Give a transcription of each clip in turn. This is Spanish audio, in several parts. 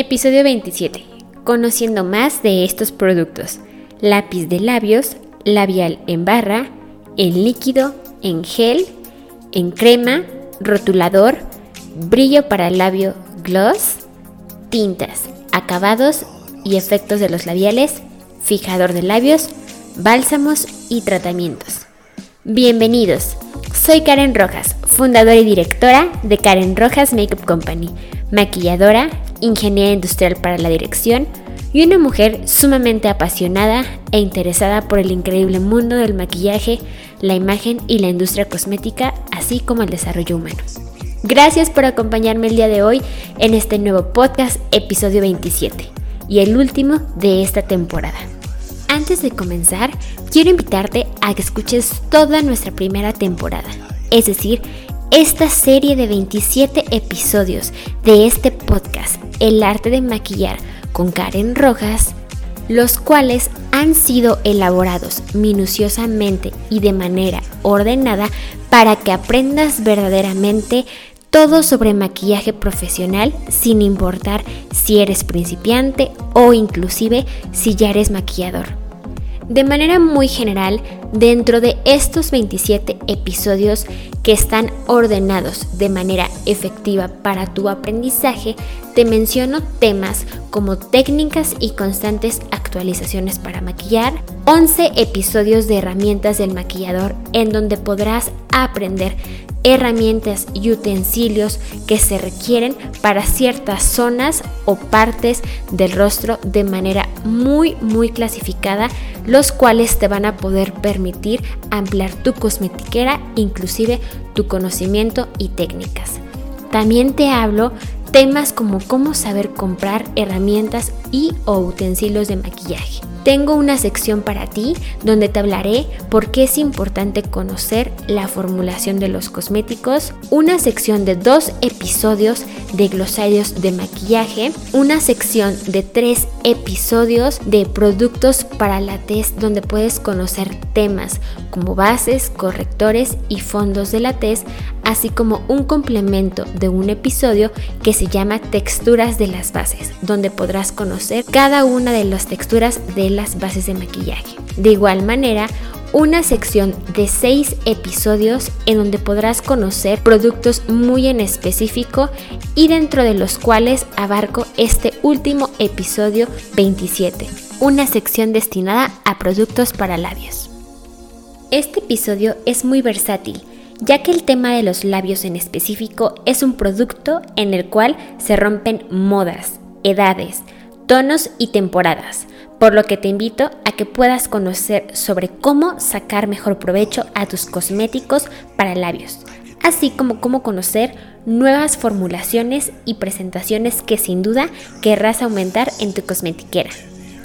Episodio 27. Conociendo más de estos productos. Lápiz de labios, labial en barra, en líquido, en gel, en crema, rotulador, brillo para labio gloss, tintas, acabados y efectos de los labiales, fijador de labios, bálsamos y tratamientos. Bienvenidos. Soy Karen Rojas, fundadora y directora de Karen Rojas Makeup Company, maquilladora, ingeniera industrial para la dirección y una mujer sumamente apasionada e interesada por el increíble mundo del maquillaje, la imagen y la industria cosmética, así como el desarrollo humano. Gracias por acompañarme el día de hoy en este nuevo podcast, episodio 27, y el último de esta temporada. Antes de comenzar, quiero invitarte a que escuches toda nuestra primera temporada, es decir, esta serie de 27 episodios de este podcast, El arte de maquillar con Karen Rojas, los cuales han sido elaborados minuciosamente y de manera ordenada para que aprendas verdaderamente todo sobre maquillaje profesional sin importar si eres principiante o inclusive si ya eres maquillador. De manera muy general, dentro de estos 27 episodios que están ordenados de manera efectiva para tu aprendizaje, te menciono temas como técnicas y constantes actualizaciones para maquillar, 11 episodios de herramientas del maquillador en donde podrás aprender herramientas y utensilios que se requieren para ciertas zonas o partes del rostro de manera muy muy clasificada, los cuales te van a poder permitir ampliar tu cosmetiquera, inclusive tu conocimiento y técnicas. También te hablo temas como cómo saber comprar herramientas y o utensilios de maquillaje tengo una sección para ti donde te hablaré por qué es importante conocer la formulación de los cosméticos, una sección de dos episodios de glosarios de maquillaje, una sección de tres episodios de productos para la tez donde puedes conocer temas como bases, correctores y fondos de la tez, así como un complemento de un episodio que se llama Texturas de las bases, donde podrás conocer cada una de las texturas de las bases de maquillaje. De igual manera, una sección de 6 episodios en donde podrás conocer productos muy en específico y dentro de los cuales abarco este último episodio 27, una sección destinada a productos para labios. Este episodio es muy versátil ya que el tema de los labios en específico es un producto en el cual se rompen modas, edades, tonos y temporadas, por lo que te invito a que puedas conocer sobre cómo sacar mejor provecho a tus cosméticos para labios, así como cómo conocer nuevas formulaciones y presentaciones que sin duda querrás aumentar en tu cosmetiquera.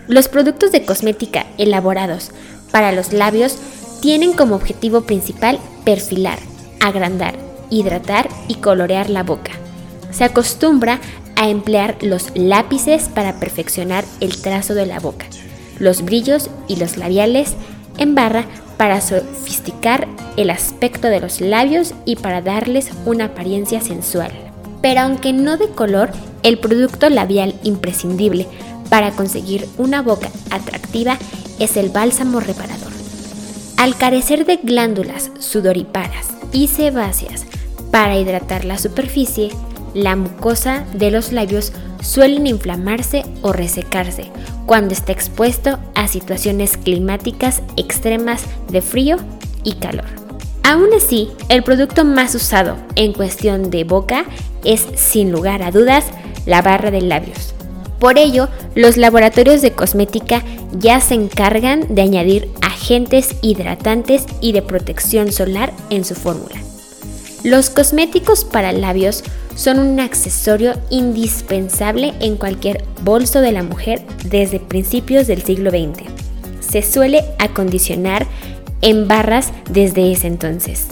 Los productos de cosmética elaborados para los labios tienen como objetivo principal perfilar, agrandar, hidratar y colorear la boca. Se acostumbra a emplear los lápices para perfeccionar el trazo de la boca, los brillos y los labiales en barra para sofisticar el aspecto de los labios y para darles una apariencia sensual. Pero aunque no de color, el producto labial imprescindible para conseguir una boca atractiva es el bálsamo reparador. Al carecer de glándulas sudoriparas y sebáceas para hidratar la superficie, la mucosa de los labios suelen inflamarse o resecarse cuando está expuesto a situaciones climáticas extremas de frío y calor. Aún así, el producto más usado en cuestión de boca es sin lugar a dudas la barra de labios. Por ello, los laboratorios de cosmética ya se encargan de añadir agentes hidratantes y de protección solar en su fórmula. Los cosméticos para labios son un accesorio indispensable en cualquier bolso de la mujer desde principios del siglo XX. Se suele acondicionar en barras desde ese entonces.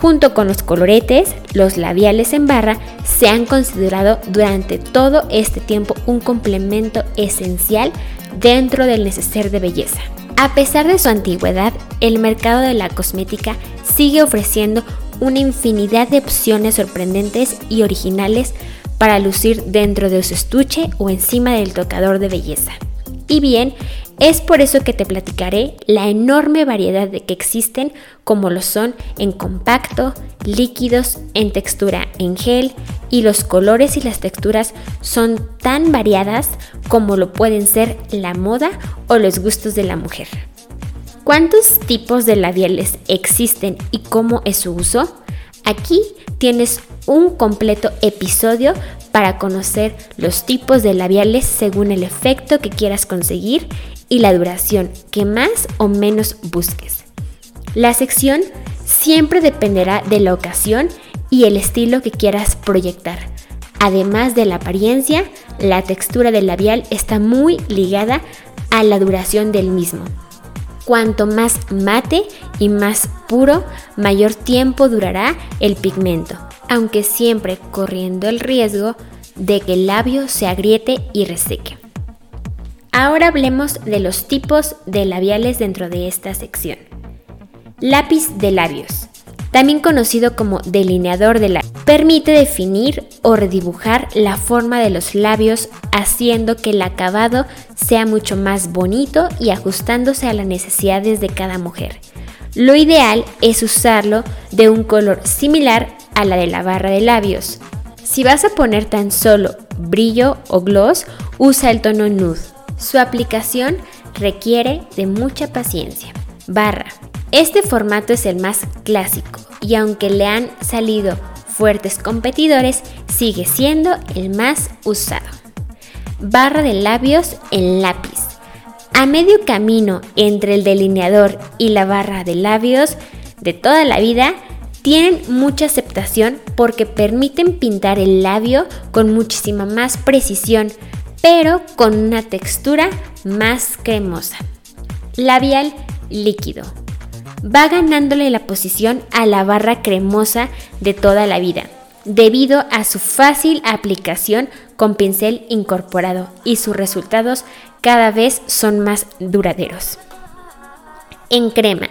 Junto con los coloretes, los labiales en barra se han considerado durante todo este tiempo un complemento esencial dentro del neceser de belleza. A pesar de su antigüedad, el mercado de la cosmética sigue ofreciendo una infinidad de opciones sorprendentes y originales para lucir dentro de su estuche o encima del tocador de belleza. Y bien, es por eso que te platicaré la enorme variedad de que existen como lo son en compacto, líquidos, en textura en gel y los colores y las texturas son tan variadas como lo pueden ser la moda o los gustos de la mujer. ¿Cuántos tipos de labiales existen y cómo es su uso? Aquí tienes un completo episodio para conocer los tipos de labiales según el efecto que quieras conseguir y la duración que más o menos busques. La sección siempre dependerá de la ocasión y el estilo que quieras proyectar. Además de la apariencia, la textura del labial está muy ligada a la duración del mismo. Cuanto más mate y más puro, mayor tiempo durará el pigmento, aunque siempre corriendo el riesgo de que el labio se agriete y reseque. Ahora hablemos de los tipos de labiales dentro de esta sección. Lápiz de labios también conocido como delineador de labios. Permite definir o redibujar la forma de los labios haciendo que el acabado sea mucho más bonito y ajustándose a las necesidades de cada mujer. Lo ideal es usarlo de un color similar a la de la barra de labios. Si vas a poner tan solo brillo o gloss, usa el tono nude. Su aplicación requiere de mucha paciencia. Barra. Este formato es el más clásico y aunque le han salido fuertes competidores, sigue siendo el más usado. Barra de labios en lápiz. A medio camino entre el delineador y la barra de labios de toda la vida, tienen mucha aceptación porque permiten pintar el labio con muchísima más precisión, pero con una textura más cremosa. Labial líquido va ganándole la posición a la barra cremosa de toda la vida, debido a su fácil aplicación con pincel incorporado y sus resultados cada vez son más duraderos. En crema.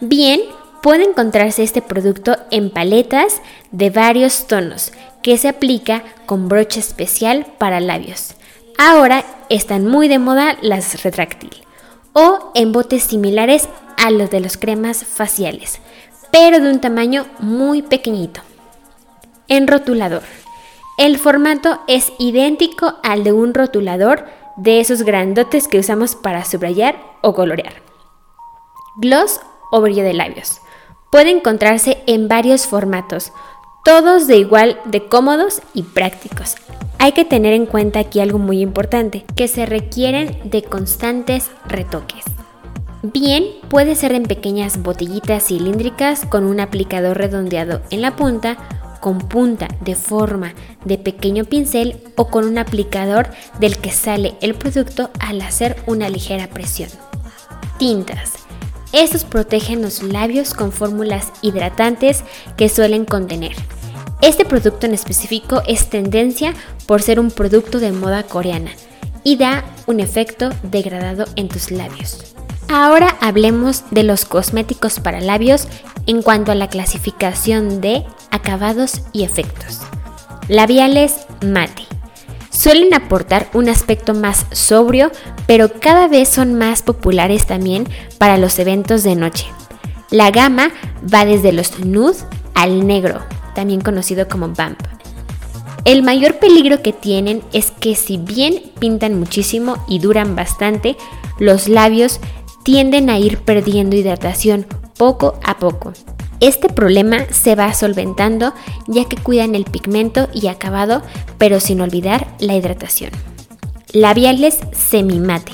Bien, puede encontrarse este producto en paletas de varios tonos que se aplica con brocha especial para labios. Ahora están muy de moda las retráctil o en botes similares a los de los cremas faciales, pero de un tamaño muy pequeñito. En rotulador. El formato es idéntico al de un rotulador de esos grandotes que usamos para subrayar o colorear. Gloss o brillo de labios. Puede encontrarse en varios formatos, todos de igual de cómodos y prácticos. Hay que tener en cuenta aquí algo muy importante, que se requieren de constantes retoques. Bien, puede ser en pequeñas botellitas cilíndricas con un aplicador redondeado en la punta, con punta de forma de pequeño pincel o con un aplicador del que sale el producto al hacer una ligera presión. Tintas. Estos protegen los labios con fórmulas hidratantes que suelen contener. Este producto en específico es tendencia por ser un producto de moda coreana y da un efecto degradado en tus labios. Ahora hablemos de los cosméticos para labios en cuanto a la clasificación de acabados y efectos. Labiales mate suelen aportar un aspecto más sobrio, pero cada vez son más populares también para los eventos de noche. La gama va desde los nude al negro, también conocido como vamp. El mayor peligro que tienen es que si bien pintan muchísimo y duran bastante, los labios tienden a ir perdiendo hidratación poco a poco. Este problema se va solventando ya que cuidan el pigmento y acabado, pero sin olvidar la hidratación. Labiales semimate.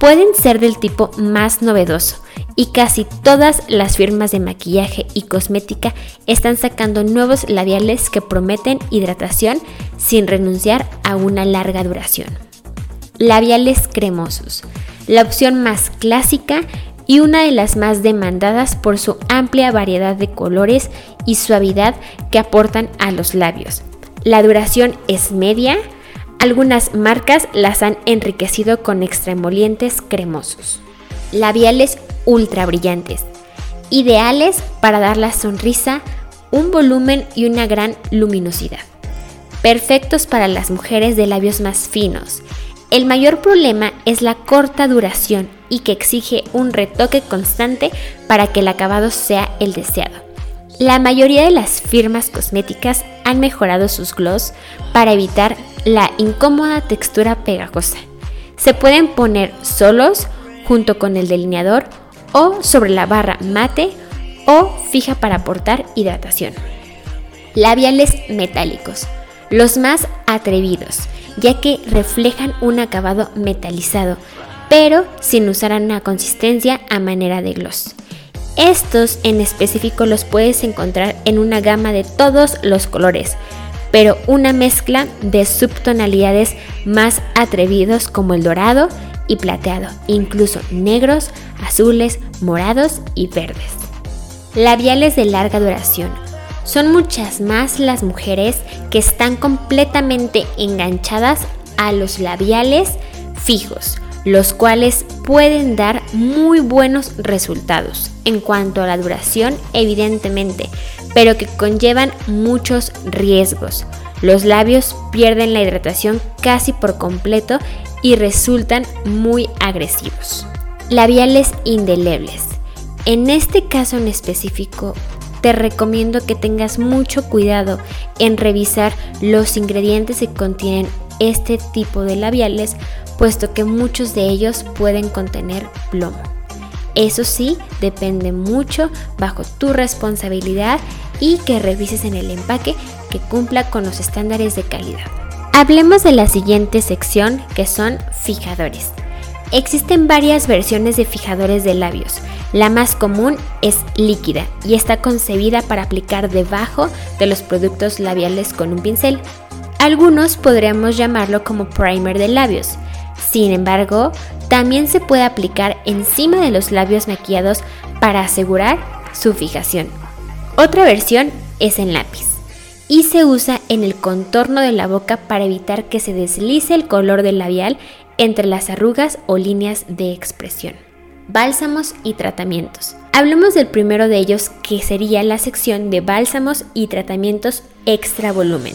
Pueden ser del tipo más novedoso y casi todas las firmas de maquillaje y cosmética están sacando nuevos labiales que prometen hidratación sin renunciar a una larga duración. Labiales cremosos. La opción más clásica y una de las más demandadas por su amplia variedad de colores y suavidad que aportan a los labios. La duración es media, algunas marcas las han enriquecido con extremolientes cremosos. Labiales ultra brillantes, ideales para dar la sonrisa, un volumen y una gran luminosidad. Perfectos para las mujeres de labios más finos. El mayor problema es la corta duración y que exige un retoque constante para que el acabado sea el deseado. La mayoría de las firmas cosméticas han mejorado sus gloss para evitar la incómoda textura pegajosa. Se pueden poner solos junto con el delineador o sobre la barra mate o fija para aportar hidratación. Labiales metálicos, los más atrevidos, ya que reflejan un acabado metalizado pero sin usar una consistencia a manera de gloss. Estos en específico los puedes encontrar en una gama de todos los colores, pero una mezcla de subtonalidades más atrevidos como el dorado y plateado, incluso negros, azules, morados y verdes. Labiales de larga duración. Son muchas más las mujeres que están completamente enganchadas a los labiales fijos, los cuales pueden dar muy buenos resultados en cuanto a la duración, evidentemente, pero que conllevan muchos riesgos. Los labios pierden la hidratación casi por completo y resultan muy agresivos. Labiales indelebles. En este caso en específico, te recomiendo que tengas mucho cuidado en revisar los ingredientes que contienen este tipo de labiales puesto que muchos de ellos pueden contener plomo. Eso sí, depende mucho bajo tu responsabilidad y que revises en el empaque que cumpla con los estándares de calidad. Hablemos de la siguiente sección que son fijadores. Existen varias versiones de fijadores de labios. La más común es líquida y está concebida para aplicar debajo de los productos labiales con un pincel. Algunos podríamos llamarlo como primer de labios sin embargo, también se puede aplicar encima de los labios maquillados para asegurar su fijación. Otra versión es en lápiz y se usa en el contorno de la boca para evitar que se deslice el color del labial entre las arrugas o líneas de expresión. Bálsamos y tratamientos. Hablemos del primero de ellos que sería la sección de bálsamos y tratamientos extra volumen.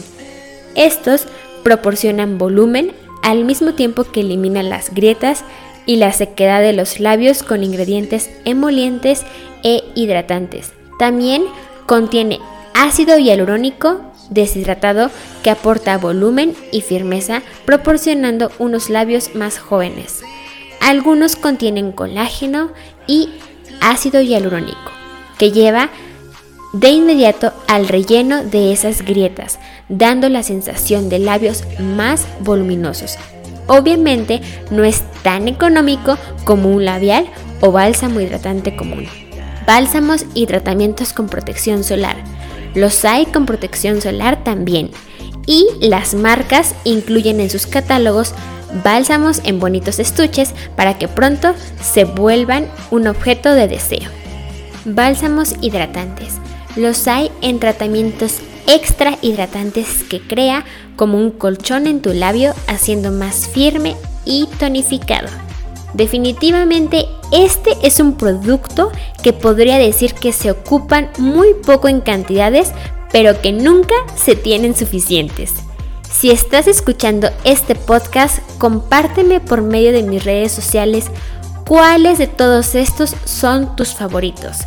Estos proporcionan volumen al mismo tiempo que elimina las grietas y la sequedad de los labios con ingredientes emolientes e hidratantes. También contiene ácido hialurónico deshidratado que aporta volumen y firmeza proporcionando unos labios más jóvenes. Algunos contienen colágeno y ácido hialurónico. que lleva de inmediato al relleno de esas grietas, dando la sensación de labios más voluminosos. Obviamente no es tan económico como un labial o bálsamo hidratante común. Bálsamos y tratamientos con protección solar. Los hay con protección solar también. Y las marcas incluyen en sus catálogos bálsamos en bonitos estuches para que pronto se vuelvan un objeto de deseo. Bálsamos hidratantes. Los hay en tratamientos extra hidratantes que crea como un colchón en tu labio haciendo más firme y tonificado. Definitivamente este es un producto que podría decir que se ocupan muy poco en cantidades, pero que nunca se tienen suficientes. Si estás escuchando este podcast, compárteme por medio de mis redes sociales cuáles de todos estos son tus favoritos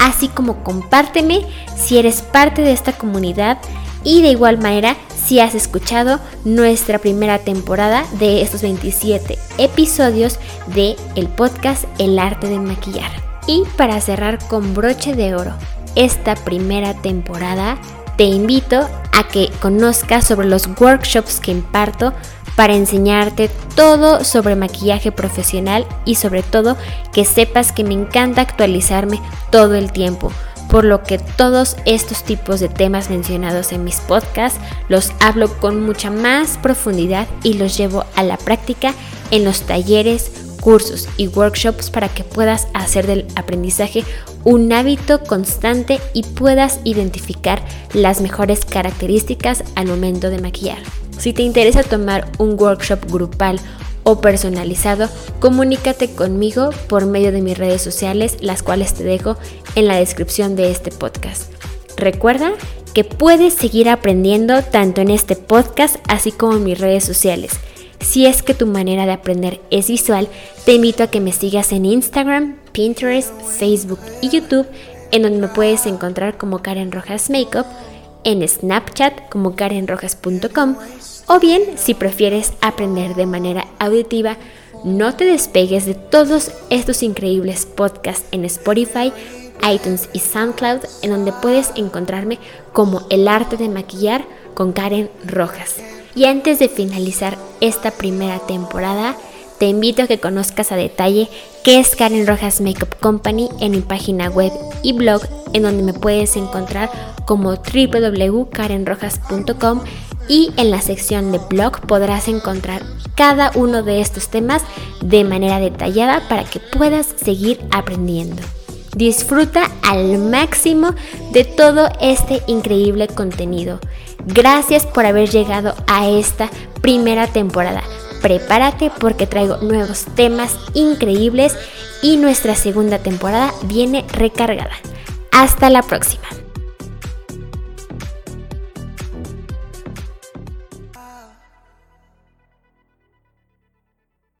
así como compárteme si eres parte de esta comunidad y de igual manera si has escuchado nuestra primera temporada de estos 27 episodios de el podcast El arte de maquillar. Y para cerrar con broche de oro esta primera temporada, te invito a que conozcas sobre los workshops que imparto para enseñarte todo sobre maquillaje profesional y sobre todo que sepas que me encanta actualizarme todo el tiempo, por lo que todos estos tipos de temas mencionados en mis podcasts los hablo con mucha más profundidad y los llevo a la práctica en los talleres, cursos y workshops para que puedas hacer del aprendizaje un hábito constante y puedas identificar las mejores características al momento de maquillar. Si te interesa tomar un workshop grupal o personalizado, comunícate conmigo por medio de mis redes sociales, las cuales te dejo en la descripción de este podcast. Recuerda que puedes seguir aprendiendo tanto en este podcast así como en mis redes sociales. Si es que tu manera de aprender es visual, te invito a que me sigas en Instagram, Pinterest, Facebook y YouTube, en donde me puedes encontrar como Karen Rojas Makeup, en Snapchat como karenrojas.com o bien, si prefieres aprender de manera auditiva, no te despegues de todos estos increíbles podcasts en Spotify, iTunes y SoundCloud, en donde puedes encontrarme como El arte de maquillar con Karen Rojas. Y antes de finalizar esta primera temporada, te invito a que conozcas a detalle qué es Karen Rojas Makeup Company en mi página web y blog, en donde me puedes encontrar como www.karenrojas.com y en la sección de blog podrás encontrar cada uno de estos temas de manera detallada para que puedas seguir aprendiendo. Disfruta al máximo de todo este increíble contenido. Gracias por haber llegado a esta primera temporada. Prepárate porque traigo nuevos temas increíbles y nuestra segunda temporada viene recargada. Hasta la próxima.